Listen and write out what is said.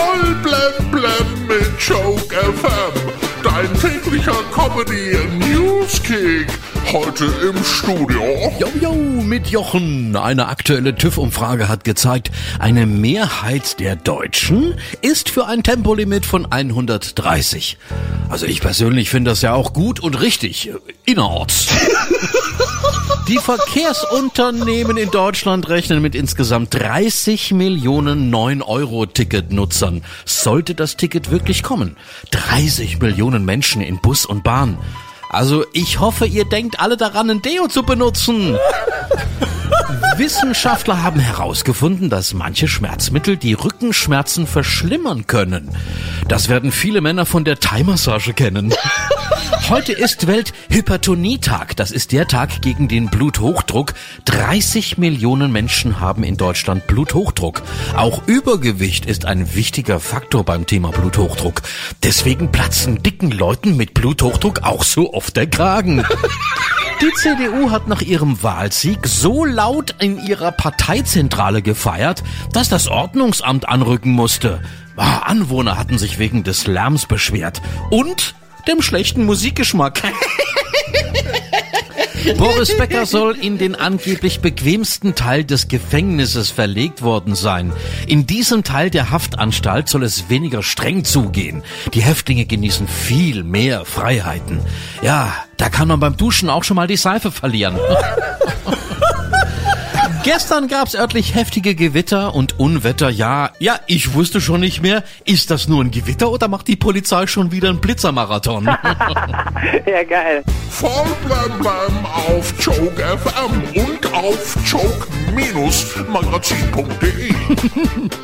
Voll blem blem mit Joke FM. Dein täglicher Comedy Newskick. Heute im Studio. Jo, jo, mit Jochen. Eine aktuelle TÜV-Umfrage hat gezeigt, eine Mehrheit der Deutschen ist für ein Tempolimit von 130. Also ich persönlich finde das ja auch gut und richtig. Innerorts. Die Verkehrsunternehmen in Deutschland rechnen mit insgesamt 30 Millionen 9-Euro-Ticket-Nutzern. Sollte das Ticket wirklich kommen? 30 Millionen Menschen in Bus und Bahn. Also ich hoffe, ihr denkt alle daran, ein Deo zu benutzen. Wissenschaftler haben herausgefunden, dass manche Schmerzmittel die Rückenschmerzen verschlimmern können. Das werden viele Männer von der Thai-Massage kennen. Heute ist Welthypertonietag. Das ist der Tag gegen den Bluthochdruck. 30 Millionen Menschen haben in Deutschland Bluthochdruck. Auch Übergewicht ist ein wichtiger Faktor beim Thema Bluthochdruck. Deswegen platzen dicken Leuten mit Bluthochdruck auch so oft der Kragen. Die CDU hat nach ihrem Wahlsieg so laut in ihrer Parteizentrale gefeiert, dass das Ordnungsamt anrücken musste. Ah, Anwohner hatten sich wegen des Lärms beschwert. Und dem schlechten Musikgeschmack. Boris Becker soll in den angeblich bequemsten Teil des Gefängnisses verlegt worden sein. In diesem Teil der Haftanstalt soll es weniger streng zugehen. Die Häftlinge genießen viel mehr Freiheiten. Ja, da kann man beim Duschen auch schon mal die Seife verlieren. Gestern gab's örtlich heftige Gewitter und Unwetter. Ja, ja, ich wusste schon nicht mehr, ist das nur ein Gewitter oder macht die Polizei schon wieder einen Blitzermarathon? ja, geil. Voll blem blem auf Joke FM und auf joke-magazin.de.